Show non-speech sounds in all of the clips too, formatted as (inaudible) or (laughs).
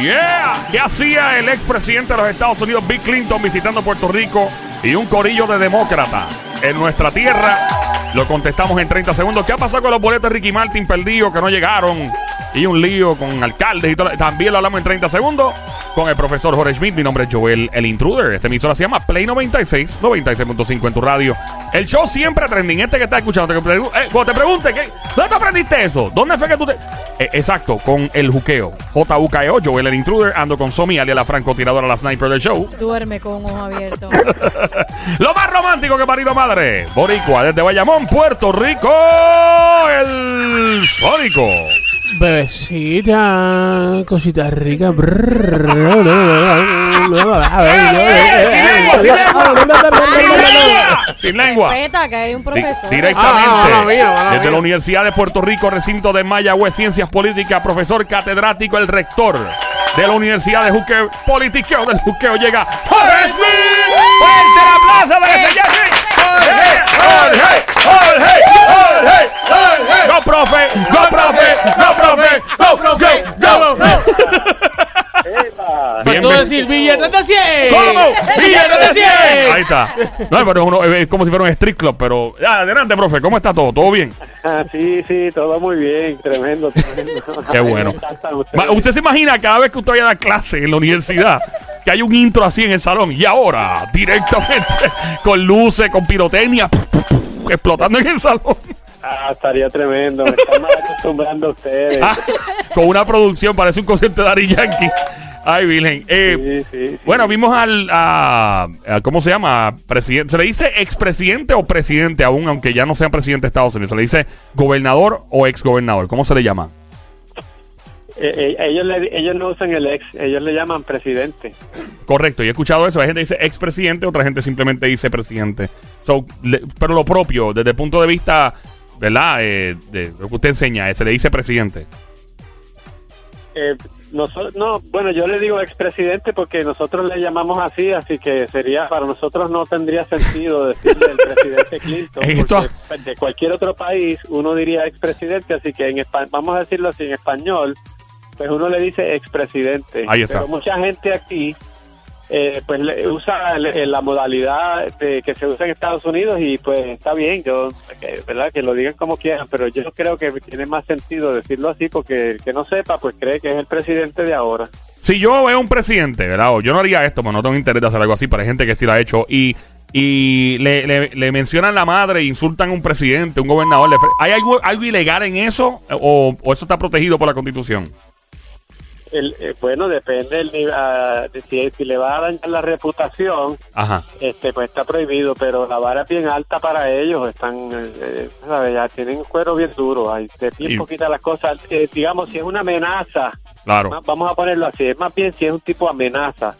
Yeah. ¿Qué hacía el expresidente de los Estados Unidos, Bill Clinton, visitando Puerto Rico y un corillo de demócratas en nuestra tierra? Lo contestamos en 30 segundos. ¿Qué ha pasado con los boletos de Ricky Martin perdidos que no llegaron? Y un lío con alcaldes y todo. También lo hablamos en 30 segundos con el profesor Jorge Schmidt. Mi nombre es Joel, el intruder. Este emisora se llama Play 96, 96.5 en tu radio. El show siempre trending. Este que está escuchando, te, pregu- eh, cuando te pregunte, ¿qué? ¿dónde te aprendiste eso? ¿Dónde fue que tú te.? Eh, exacto, con el juqueo. J-U-K-E-O, Joel, el intruder. Ando con Somi, alias la francotiradora, la sniper del show. Duerme con un ojo abierto. (laughs) Lo más romántico que parido madre. Boricua, desde Bayamón, Puerto Rico. El Sónico. Bebecita, cosita rica. (laughs) Sin lengua. Respeta que hay un Di- profesor. Directamente Ah, mía, desde mía. la Universidad de Puerto Rico, recinto de Mayagüez, Ciencias Políticas, profesor catedrático, el rector de la Universidad de Juqueo, politiqueo del Juqueo, llega Jorge Smith. ¡Fuerte el aplauso para ese ¡Go, de 100! Ahí está. No, pero uno, es como si fuera un street club, pero... Adelante, profe. ¿Cómo está todo? ¿Todo bien? Ah, (laughs) sí, sí, todo muy bien, tremendo, tremendo. (laughs) Qué bueno. Ma- ¿Usted se imagina cada vez que usted vaya a dar clase en la universidad que hay un intro así en el salón y ahora directamente (laughs) con luces, con pirotecnia explotando en el salón Ah, estaría tremendo, me están mal acostumbrando a ustedes. Ah, con una producción parece un concierto de Daddy Yankee. Ay, Virgen. Eh, Sí, sí, sí. Bueno, vimos al, a, a- ¿cómo se llama? Presidente. ¿Se le dice expresidente o presidente aún, aunque ya no sea presidente de Estados Unidos? ¿Se le dice gobernador o exgobernador? ¿Cómo se le llama? Eh, eh, ellos, le- ellos no usan el ex, ellos le llaman presidente. Correcto, y he escuchado eso. Hay gente que dice expresidente, otra gente simplemente dice presidente. So, le- pero lo propio, desde el punto de vista, ¿verdad? Eh, de lo que usted enseña, eh, se le dice presidente. Nosotros, no, bueno, yo le digo expresidente porque nosotros le llamamos así, así que sería, para nosotros no tendría sentido decirle el presidente Clinton. (laughs) Esto- de cualquier otro país uno diría expresidente, así que en vamos a decirlo así en español, pues uno le dice expresidente. Ahí está. Pero mucha gente aquí eh, pues usa el- la modalidad de, que se usa en Estados Unidos y pues está bien, yo, ¿verdad? Que lo digan como quieran, pero yo creo que tiene más sentido decirlo así porque el que no sepa pues cree que es el presidente de ahora. Si yo veo un presidente, ¿verdad? Yo no haría esto, pero no tengo interés de hacer algo así, hay gente que sí lo ha hecho. Y, y le, le- mencionan la madre, insultan a un presidente, un gobernador. ¿Hay algo, algo ilegal en eso? ¿O eso está protegido por la constitución? El, eh, bueno, depende del de si, si le va a dañar la reputación, Ajá. este pues está prohibido, pero la vara es bien alta para ellos, están, eh, eh, ¿sabes? Ya tienen un cuero bien duro, hay de bien poquitas las cosas, Eh, digamos, si es una amenaza, Claro. Vamos a ponerlo así, es más bien si es un tipo de amenaza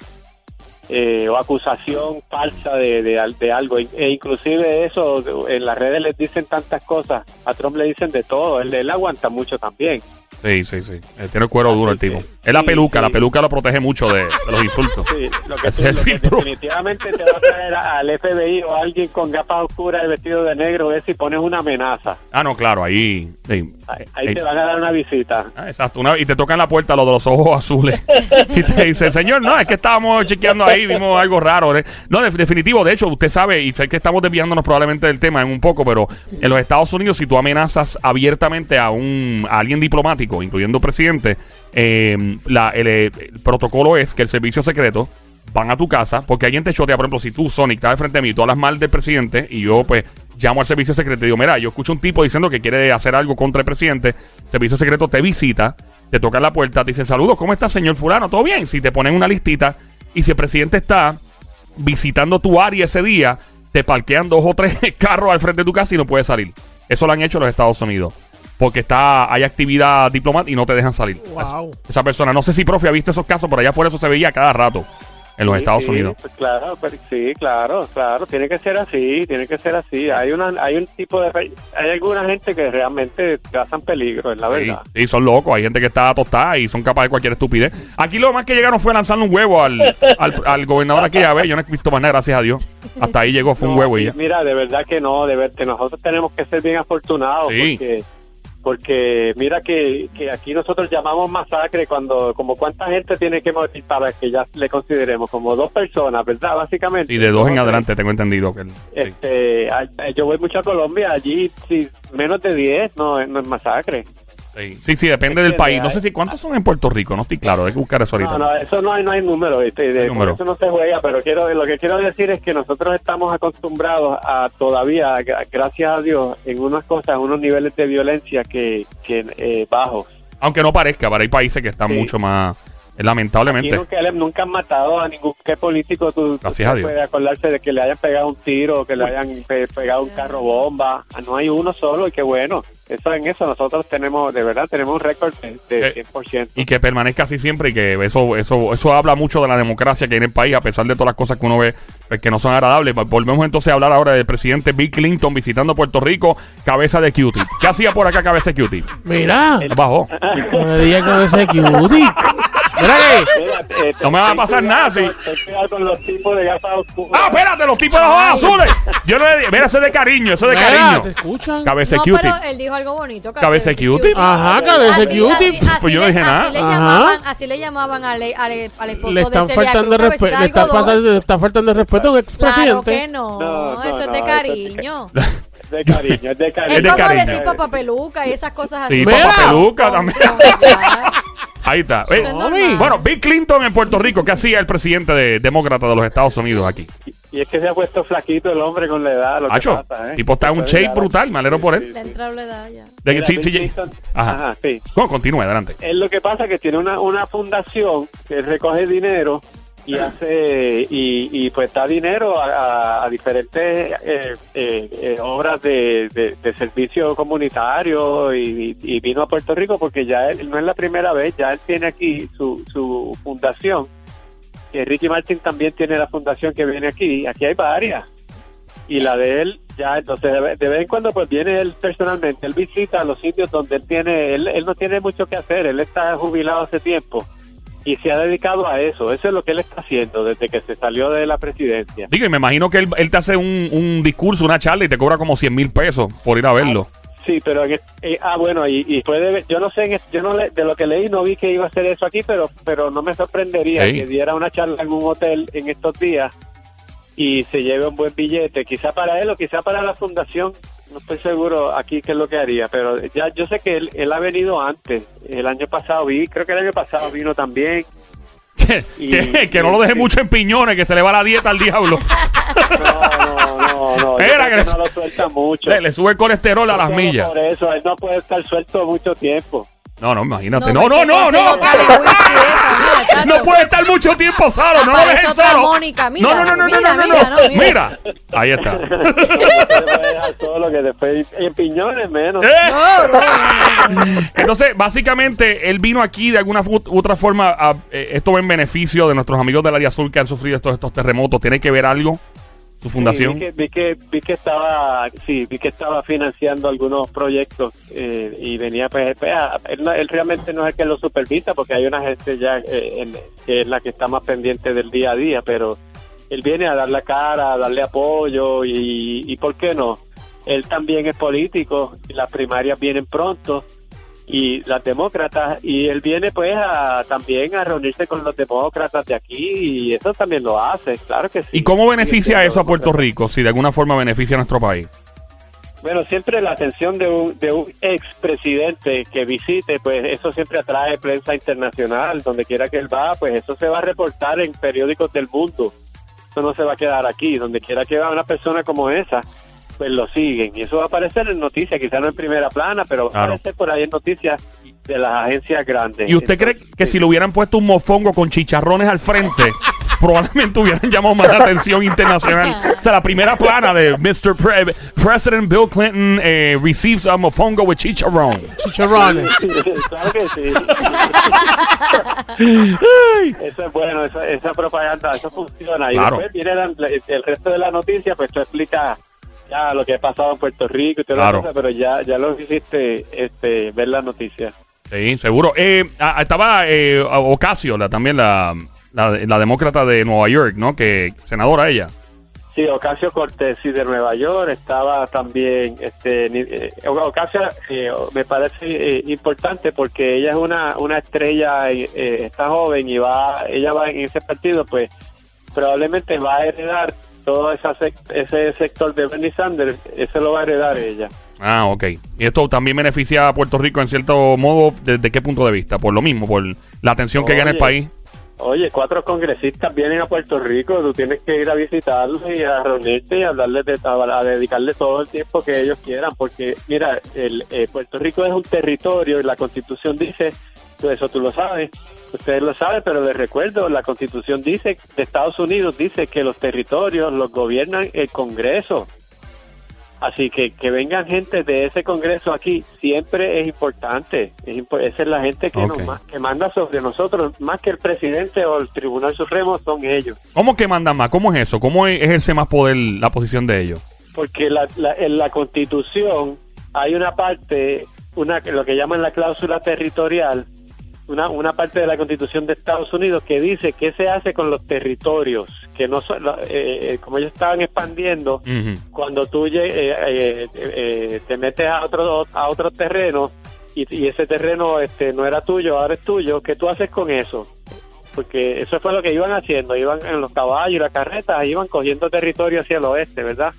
eh, o acusación falsa de, de, de algo. E inclusive eso, en las redes les dicen tantas cosas, a Trump le dicen de todo, él, él aguanta mucho también. Sí, sí, sí. Eh, tiene el cuero duro el tipo. Es la peluca, sí. la peluca lo protege mucho de, de los insultos. Sí, lo que, Ese tú- es el lo que filtro. definitivamente te va a traer al FBI o a alguien con gafas oscuras y vestido de negro es si pones una amenaza. Ah, no, claro, ahí. sí. Ahí, ahí Eh, te van a dar una visita. Ah, exacto. Una- y te tocan la puerta lo de los ojos azules. (laughs) y te dice, señor, no, es que estábamos chequeando ahí, vimos algo raro. ¿eh?". No, de- definitivo, de hecho, usted sabe, y sé que estamos desviándonos probablemente del tema en un poco, pero en los Estados Unidos, si tú amenazas abiertamente a un alguien diplomático, incluyendo presidente, la- el, protocolo es que el servicio secreto van a tu casa, porque alguien te chotea, por ejemplo, si tú, Sonic, estás de frente a mí tú hablas mal del presidente, y yo, pues, llamo al servicio secreto y digo, mira, yo escucho un tipo diciendo que quiere hacer algo contra el presidente, el servicio secreto te visita, te toca la puerta, te dice, saludos, ¿cómo está, señor fulano? ¿Todo bien? Si te ponen una listita, y si el presidente está visitando tu área ese día, te parquean dos o tres (laughs) carros al frente de tu casa y no puedes salir. Eso lo han hecho en los Estados Unidos. Porque está, hay actividad diplomática y no te dejan salir. Wow. Esa persona, no sé si profe ha visto esos casos, pero allá afuera eso se veía cada rato en los Sí, Estados sí, Unidos. pues claro, pero- sí, claro, claro, tiene que ser así, tiene que ser así. Hay una, hay un tipo de, hay alguna gente que realmente causan peligro, es la verdad. sí, son locos. Hay gente que está tostada y son capaces de cualquier estupidez. Aquí lo más que llegaron fue lanzarle un huevo al, (laughs) al, al gobernador aquí. A ver, yo no he visto más nada, gracias a Dios. Hasta ahí llegó, fue un huevo y ya. Mira, de verdad que no, de verdad, nosotros tenemos que ser bien afortunados porque porque mira que, que aquí nosotros llamamos masacre cuando, como cuánta gente tiene que morir para que ya le consideremos, como dos personas, ¿verdad? Básicamente. Y de dos en adelante tengo entendido que... sí. Este, yo voy mucho a Colombia, allí si menos de 10 no, no es masacre. Sí, sí, sí, depende Es del país. No sé si cuántos son en Puerto Rico, no estoy claro, hay que buscar eso ahorita. No, no, eso no hay, no hay número, de- número. por eso no se juega, pero quiero, lo que quiero decir es que nosotros estamos acostumbrados a todavía, gra- gracias a Dios, en unas cosas, unos niveles de violencia que, que eh, bajos. Aunque no parezca, pero hay países que están Sí. mucho más... Aquí Lamentablemente. nunca, han matado a ningún qué político tú, tú Gracias a Dios. puede acordarse de que le hayan pegado un tiro o que le hayan pe- pegado un carro bomba. Ah, No hay uno solo y qué bueno. Eso en eso nosotros tenemos, de verdad, tenemos un récord de, de Eh, 100%. y que permanezca así siempre y que eso eso eso habla mucho de la democracia que hay en el país a pesar de todas las cosas que uno ve pues, que no son agradables volvemos entonces a hablar ahora del presidente Bill Clinton visitando Puerto Rico cabeza de cutie ¿qué hacía por acá cabeza de cutie? Mira, digas que ese cutie. Mira que. Mira, eh, No me va a pasar cuidado nada, sí. con- ten cuidado con los tipos de gafas oscuras. ah espérate los tipos de los ojos azules yo no le dije mira eso es de cariño eso es de Mira, ¿te cariño escuchan? cabeza No, cutie pero él dijo algo bonito. Cabeza de cutie. Ajá, cabeza Así, cutie. así, así Pues yo no dije nada. Así le llamaban, así le llamaban al, al, al esposo Le están de Celia faltando Cruz, respeto. Le pasando, le está faltando el respeto a un Claro expresidente. que no, No, no, eso es de cariño. De (laughs) cariño, es de cariño. Es de como cariño. decir papá peluca y esas cosas así. sí también. Ahí está Eso Eh, es normal. bueno Bill Clinton en Puerto Rico ¿qué hacía el presidente de, demócrata de los Estados Unidos aquí? Y es que se ha puesto flaquito el hombre con la edad. Lo que Hacho, pasa, ¿eh? tipo está en un Se shape brutal, me alegro por él. Le entra la edad ya. De que Mira, sí, Bill sí, Clinton- Ajá. Ajá, sí. No, continúe, adelante. Es lo que pasa que tiene una, una fundación que recoge dinero y hace y, pues da dinero a, a- diferentes eh, eh, eh, obras de, de- servicio comunitario y, vino a Puerto Rico porque ya él no es la primera vez, ya él tiene aquí su, su fundación. Que Ricky Martin también tiene la fundación que viene aquí. Aquí hay varias. Y la de él, ya, entonces de, vez- en cuando pues viene él personalmente. Él visita los sitios donde él tiene, él no tiene mucho que hacer. Él está jubilado hace tiempo y se ha dedicado a eso. Eso es lo que él está haciendo desde que se salió de la presidencia. Digo, y me imagino que él, él te hace un, un discurso, una charla y te cobra como 100 mil pesos por ir a verlo. Sí, pero eh, ah bueno y, y puede yo no sé yo no le- de lo que leí no vi que iba a hacer eso aquí, pero pero no me sorprendería que diera una charla en un hotel en estos días y se lleve un buen billete, quizá para él o quizá para la fundación, no estoy seguro aquí qué es lo que haría, pero ya yo sé que él, él ha venido antes, el año pasado vi, creo que el año pasado vino también. (laughs) Que, Y- que- que no lo deje sí. mucho en piñones, que se le va la dieta al diablo. (laughs) No, no, no, no, Era que que no lo suelta mucho. le, le sube el colesterol a las millas. Por eso, él no puede estar suelto mucho tiempo. No, no, imagínate. No, No, no, ese no, consejo no. (laughs) No puede estar mucho tiempo solo, no lo otra solo. Mónica, mira, no, no, no, no, mira, no, no, mira, no. no, mira. Mira, ahí está. (laughs) Dejar solo, que después en piñones menos. Eh. No, no, no, no. Entonces, básicamente, él vino aquí de alguna u otra forma. a- eh, esto va en beneficio de nuestros amigos del área azul que han sufrido estos, estos terremotos. ¿Tiene que ver algo fundación? Vi, que, vi, que, vi que estaba sí vi que estaba financiando algunos proyectos eh, y venía pues, pues, a- él, él realmente no es el que lo supervisa porque hay una gente ya eh, que es la que está más pendiente del día a día pero él viene a dar la cara a darle apoyo y, y por qué no él también es político las primarias vienen pronto y las demócratas y él viene pues a también a reunirse con los demócratas de aquí y eso también lo hace claro que sí ¿Y cómo beneficia eso a Puerto Rico? Si de alguna forma beneficia a nuestro país. Bueno, siempre la atención de un, de un expresidente que visite, pues eso siempre atrae prensa internacional, donde quiera que él va, pues eso se va a reportar en periódicos del mundo. Eso no se va a quedar aquí, donde quiera que va una persona como esa, pues lo siguen. Y eso va a aparecer en noticias, quizás no en primera plana, pero va a aparecer por ahí en noticias de las agencias grandes. ¿Y usted cree que sí. si le hubieran puesto un mofongo con chicharrones al frente, (laughs) probablemente hubieran llamado más la atención internacional? O sea, la primera plana de Mr. Pre- President Bill Clinton eh, receives a mofongo with chicharrón. Chicharrones. (laughs) claro que sí. eso es bueno, eso- esa propaganda, eso funciona. Y Claro. después viene la- el resto de la noticia, pues tú explicas ya lo que ha pasado en Puerto Rico y toda Claro. la cosa, pero ya, ya lo hiciste este, ver la noticia. Sí, seguro. Eh, ah, estaba eh, Ocasio, la, también la, la, la demócrata de Nueva York, ¿no? Que senadora ella. Sí, Ocasio Cortés, sí, de Nueva York, estaba también, este, eh, Ocasio eh, me parece eh, importante porque ella es una, una estrella, eh, está joven y va, ella va en ese partido, pues probablemente va a heredar todo esa sec- ese sector de Bernie Sanders, ese lo va a heredar ella. Ah, ok. Y esto también beneficia a Puerto Rico en cierto modo. ¿Desde qué punto de vista? Por lo mismo, por la atención que gana el Oye. país. Oye, cuatro congresistas vienen a Puerto Rico, tú tienes que ir a visitarlos y a reunirte y a hablarles de, a, a dedicarle todo el tiempo que ellos quieran, porque mira, el, eh, Puerto Rico es un territorio y la Constitución dice, eso tú lo sabes, ustedes lo saben, pero les recuerdo, la Constitución dice, de Estados Unidos dice que los territorios los gobiernan el Congreso. Así que que vengan gente de ese Congreso aquí siempre es importante. Es impo- esa es la gente que, nos que manda sobre nosotros, más que el presidente o el Tribunal Supremo, son ellos. ¿Cómo que mandan más? ¿Cómo es eso? ¿Cómo e- ejerce más poder la posición de ellos? Porque la, la- en la Constitución hay una parte, una lo que llaman la cláusula territorial, una, una parte de la Constitución de Estados Unidos que dice qué se hace con los territorios, que no son, eh, eh, como ellos estaban expandiendo, cuando tú eh, eh, eh, te metes a otro a otro terreno y, y ese terreno este no era tuyo, ahora es tuyo, ¿qué tú haces con eso? Porque eso fue lo que iban haciendo, iban en los caballos y las carretas, iban cogiendo territorio hacia el oeste, ¿verdad?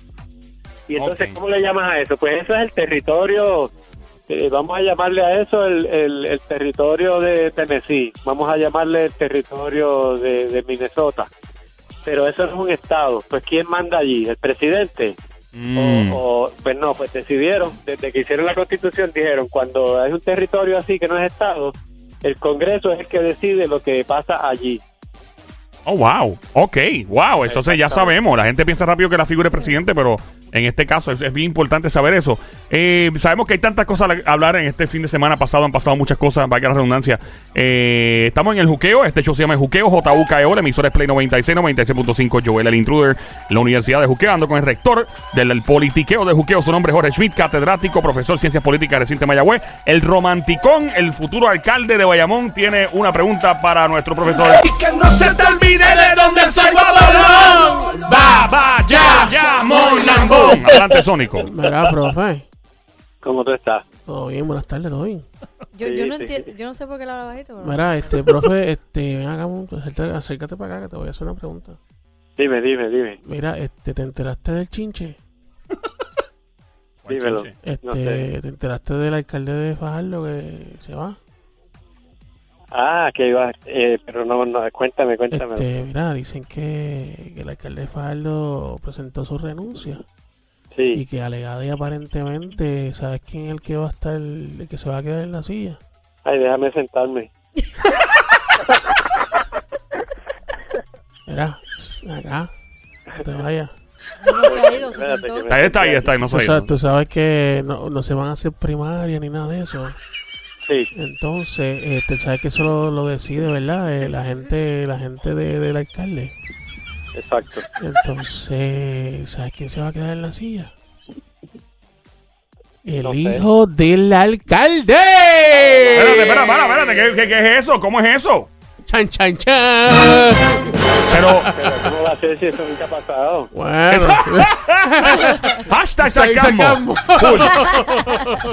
Y entonces, Ok. ¿cómo le llamas a eso? Pues eso es el territorio, eh, vamos a llamarle a eso el, el, el territorio de Tennessee, vamos a llamarle el territorio de, de Minnesota. Pero eso no es un estado, pues ¿quién manda allí? ¿El presidente? Mm. O, o, pues no, pues decidieron, desde que hicieron la constitución, dijeron, cuando hay un territorio así que no es Estado, el Congreso es el que decide lo que pasa allí. Oh, wow. Ok, wow. Entonces ya sabemos. La gente piensa rápido que la figura es presidente, pero en este caso es, es bien importante saber eso. Eh, sabemos que hay tantas cosas a hablar en este fin de semana pasado. Han pasado muchas cosas, vaya la redundancia. Eh, estamos en el juqueo. Este show se llama El Juqueo, JUKEO. La emisora es Play 96, 96.5. Joel, el intruder. La Universidad de Juqueo. Ando con el rector del del politiqueo de Juqueo. Su nombre es Jorge Schmidt, catedrático, profesor de Ciencias Políticas, recinto de Mayagüez. El romanticón, el futuro alcalde de Bayamón, tiene una pregunta para nuestro profesor. Que no se te olvide de dónde soy. Va, va, ya, ya, mon, lambón. (laughs) Adelante, Sónico. Mira, profe. ¿Cómo tú estás? Todo bien, buenas tardes, todo bien. Yo, Sí, yo, no sí. entiendo, yo no sé por qué le habla bajito, pero... Mira, este, profe, este, ven acá, acércate para acá que te voy a hacer una pregunta. Dime, dime, dime. Mira, este, ¿te enteraste del chinche? (laughs) Dímelo. Este, No sé. ¿te enteraste del alcalde de Fajardo que se va? Ah, que iba, eh, pero no, no, cuéntame, cuéntame. Este, mira, dicen que, que el alcalde de Fajardo presentó su renuncia y que alegada y aparentemente, ¿sabes quién es el que va a estar, el que se va a quedar en la silla? ay, déjame sentarme. Mira, acá, no te vayas. No se ha ido, se Espérate, sentó. que me- Ahí está, ahí está, ahí no Tú sé. sabes, tú sabes que no, no se van a hacer primaria ni nada de eso. Sí, Entonces, este, sabes que eso lo, lo decide, ¿verdad? Eh, la gente, la gente de- del alcalde. Exacto. Entonces, ¿sabes quién se va a quedar en la silla? El No sé. hijo del alcalde. Espérate, espérate, espérate, espérate. ¿Qué, qué, qué es eso? ¿Cómo es eso? Chan, chan, chan. Pero, Pero ¿cómo va a ser si eso nunca ha pasado? Bueno, (laughs) hashtag Sa- sacamos.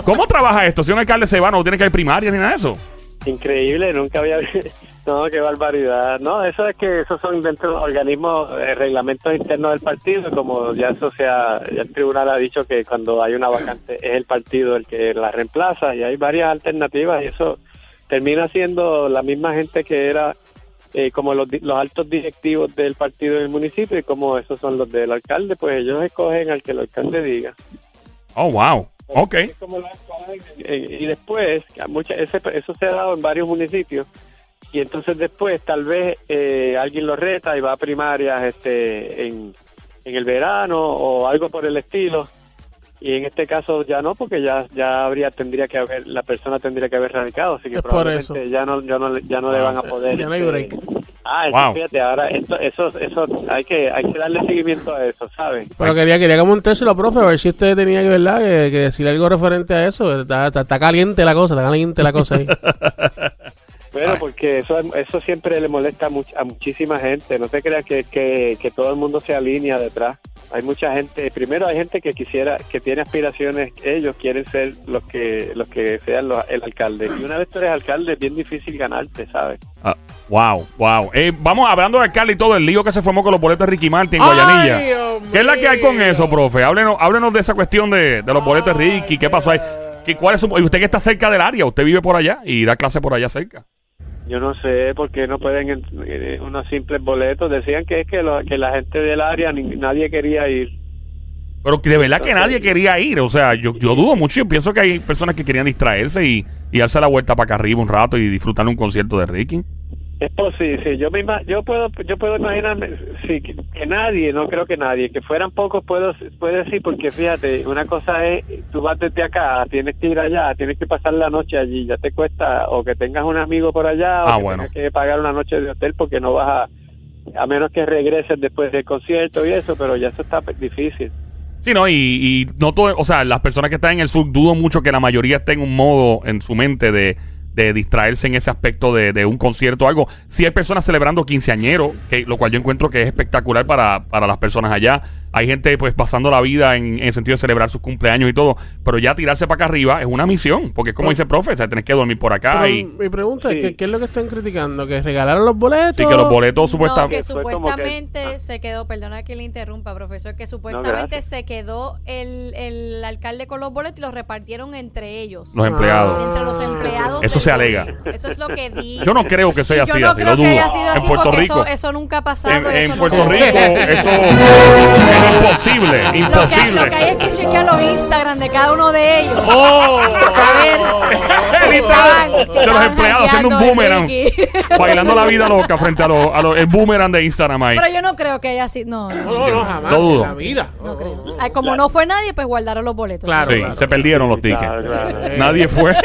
¿Cómo trabaja esto? Si un alcalde se va, no tiene que haber primaria ni nada de eso. Increíble, nunca había... (laughs) No, qué barbaridad. No, eso es que esos son dentro de los organismos, eh, reglamentos internos del partido, como ya eso sea, ya el tribunal ha dicho que cuando hay una vacante es el partido el que la reemplaza y hay varias alternativas y eso termina siendo la misma gente que era eh, como los, los altos directivos del partido del municipio y como esos son los del alcalde, pues ellos escogen al que el alcalde diga. Oh, wow. Ok. Como eh, y después, mucha- ese- eso se ha dado en varios municipios, y entonces después tal vez eh, alguien lo reta y va a primarias este, en, en el verano o algo por el estilo. Y en este caso ya no, porque ya ya habría tendría que haber la persona tendría que haber radicado, así que Es por probablemente eso. ya no ya no ya no le van a poder. Ya no hay este, break. Ah, eso, Wow. fíjate, ahora esto, eso eso hay que hay que darle seguimiento a eso, ¿sabes? Pero quería, quería comentárselo, profe, a ver si usted tenía que, ¿verdad? Que, que decir algo referente a eso. Está, está, está caliente la cosa, está caliente la cosa ahí. (laughs) Bueno, porque eso, eso siempre le molesta a, much- a muchísima gente. No te creas que, que, que todo el mundo se alinea detrás. Hay mucha gente. Primero hay gente que quisiera, que tiene aspiraciones. Ellos quieren ser los que los que sean los- el alcalde. Y una vez tú eres alcalde es bien difícil ganarte, ¿sabes? Ah, wow, wow. Eh, vamos hablando de alcalde y todo, el lío que se formó con los boletos de Ricky Martin en Guayanilla. Dios ¿Qué es la que hay con eso, profe? Háblenos, háblenos de esa cuestión de, de los boletos de Ricky. ¿Qué pasó ahí? ¿Qué, cuál es su- y usted que está cerca del área, usted vive por allá y da clase por allá cerca. Yo no sé por qué no pueden en- eh, unos simples boletos. Decían que es que, lo- que la gente del área ni- nadie quería ir. Pero de verdad que nadie quería ir. O sea, yo, yo dudo mucho. Yo pienso que hay personas que querían distraerse y, y darse la vuelta para acá arriba un rato y disfrutar un concierto de Ricky. Es posible, sí, yo me yo puedo yo puedo imaginarme sí que, que nadie, no creo que nadie, que fueran pocos puedo puede decir porque fíjate, una cosa es tú vas desde acá, tienes que ir allá, tienes que pasar la noche allí, ya te cuesta o que tengas un amigo por allá o Ah, que bueno. tengas que pagar una noche de hotel porque no vas a a menos que regreses después del concierto y eso, pero ya eso está difícil. Sí, ¿no? Y, y no todo, o sea, las personas que están en el sur, dudo mucho que la mayoría esté en un modo en su mente de, de distraerse en ese aspecto de, de un concierto o algo. Sí hay personas celebrando quinceañero, que, lo cual yo encuentro que es espectacular para, para las personas allá. Hay gente pues pasando la vida en, en el sentido de celebrar sus cumpleaños y todo, pero ya tirarse para acá arriba es una misión, porque es como dice el profe, o sea, tenés que dormir por acá Pero y, mi pregunta es, Sí. que, ¿qué es lo que están criticando? ¿Que regalaron los boletos? y que los boletos No, supuestamente... que como que- supuestamente ah. se quedó, perdona que le interrumpa, profesor, que supuestamente se quedó el, el alcalde con los boletos y los repartieron entre ellos. Los empleados. Entre los empleados. Eso se alega. Eso es lo que dice. (laughs) Yo no creo que haya Y yo no así, creo lo que dudo. haya sido en así Puerto porque Rico. Eso, eso nunca ha pasado. En, en eso no Puerto Rico, eso (laughs) (laughs) es imposible, Lo que, imposible. lo que hay es que chequear los Instagram de cada uno de ellos. ¡Oh! A ver. (laughs) Si estaban- de los empleados haciendo un boomerang, (laughs) bailando la vida loca frente a los a los- el boomerang de Instagram ahí. Pero yo no creo que haya sido. No, no. No, no, no, jamás Lo dudo. en la vida. no creo. Ay, como no fue nadie, pues guardaron los boletos. Claro. Sí, se perdieron los tickets. Claro, claro. Nadie fue.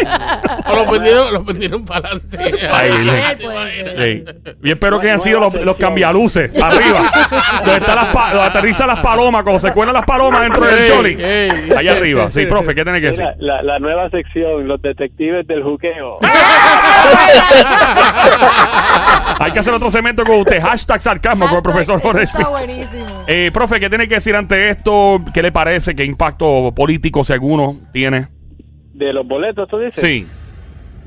O los vendieron, los vendieron para adelante. Ahí. Sí. Y espero que hayan sido los, los cambialuces arriba. (laughs) donde están las donde aterrizan las palomas, cuando se cuelan las palomas dentro del choli. Allá arriba. Sí, profe, ¿qué tiene que decir? Mira, la, la nueva sección, los detectives del juqueo. (laughs) Hay que hacer otro segmento con usted. Hashtag sarcasmo con el profesor Eso Jorge Está buenísimo. Eh, profe, ¿qué tiene que decir ante esto? ¿Qué le parece? ¿Qué impacto político, si alguno, tiene? De los boletos, tú dices. Sí.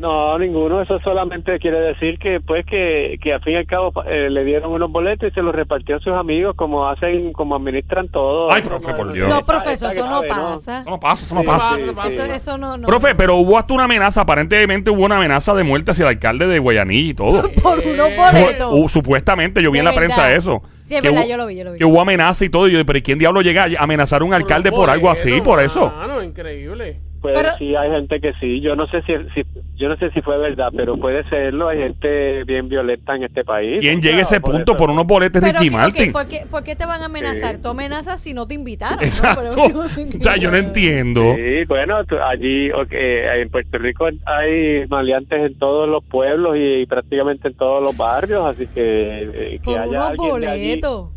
No, ninguno. Eso solamente quiere decir que, pues, que, que al fin y al cabo eh, le dieron unos boletos y se los repartió a sus amigos, como hacen, como administran todo. Ay, profe, no- por Dios. No, está eso no pasa. Eso no pasa, eso no pasa. sí, sí. Eso, eso no, no. Profe, pero hubo hasta una amenaza. Aparentemente hubo una amenaza de muerte hacia el alcalde de Guayanilla y todo. (laughs) Por unos boletos. Hu- supuestamente, yo vi en la prensa eso. Sí, es Que verdad, hubo- yo lo vi, yo lo vi. Que hubo amenaza y todo. Y yo, pero ¿y quién diablo llega a amenazar a un alcalde por algo así? Por eso. Mano, increíble. Pues Pero- sí, hay gente que sí. Yo no sé si, si yo no sé si fue verdad, pero puede serlo. Hay gente bien violenta en este país. ¿Quién llega a ese Por punto eso- por unos boletos de Pero, Ricky Martin? ¿por, qué, por qué te van a amenazar? Sí. Tú amenazas si no te invitaron. ¿no? Exacto. Pero- (laughs) o sea, yo no entiendo. Sí, bueno, tú- allí ok, en Puerto Rico hay maleantes en todos los pueblos y, prácticamente en todos los barrios, así que, eh, que Por haya unos boletos.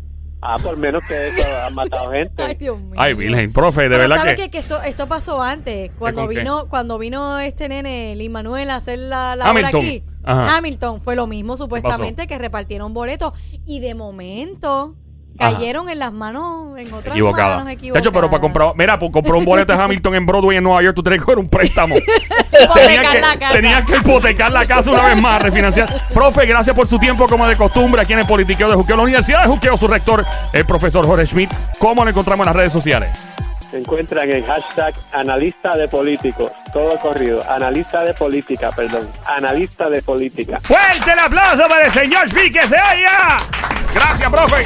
Ah, por menos que eso, han matado gente. Ay, Dios mío. Ay, Virgen, profe, de Pero verdad ¿sabes que... qué? que esto, esto pasó antes. Cuando con qué? vino, cuando vino este nene, Lin Manuel, a hacer la, la obra Hamilton. aquí. Ajá. Hamilton fue lo mismo, supuestamente, que repartieron boletos. Y de momento Ajá. cayeron en las manos, en otras Equivocada. manos De equivocadas. hecho, pero para comprar, mira, por comprar un boleto de Hamilton en Broadway en Nueva York, tú tienes que coger un préstamo. (laughs) Hipotecar Tenía que, la casa. tenía que hipotecar la casa una vez más, refinanciar. Profe, gracias por su tiempo, como de costumbre, aquí en el Politiqueo de Juqueo, la Universidad de Juqueo, su rector, el profesor Jorge Schmidt. ¿Cómo lo encontramos en las redes sociales? Se encuentran en hashtag analista de políticos, todo corrido, analista de política, perdón, analista de política. ¡Fuerte el aplauso para el señor Schmidt que se oiga! Gracias, profe.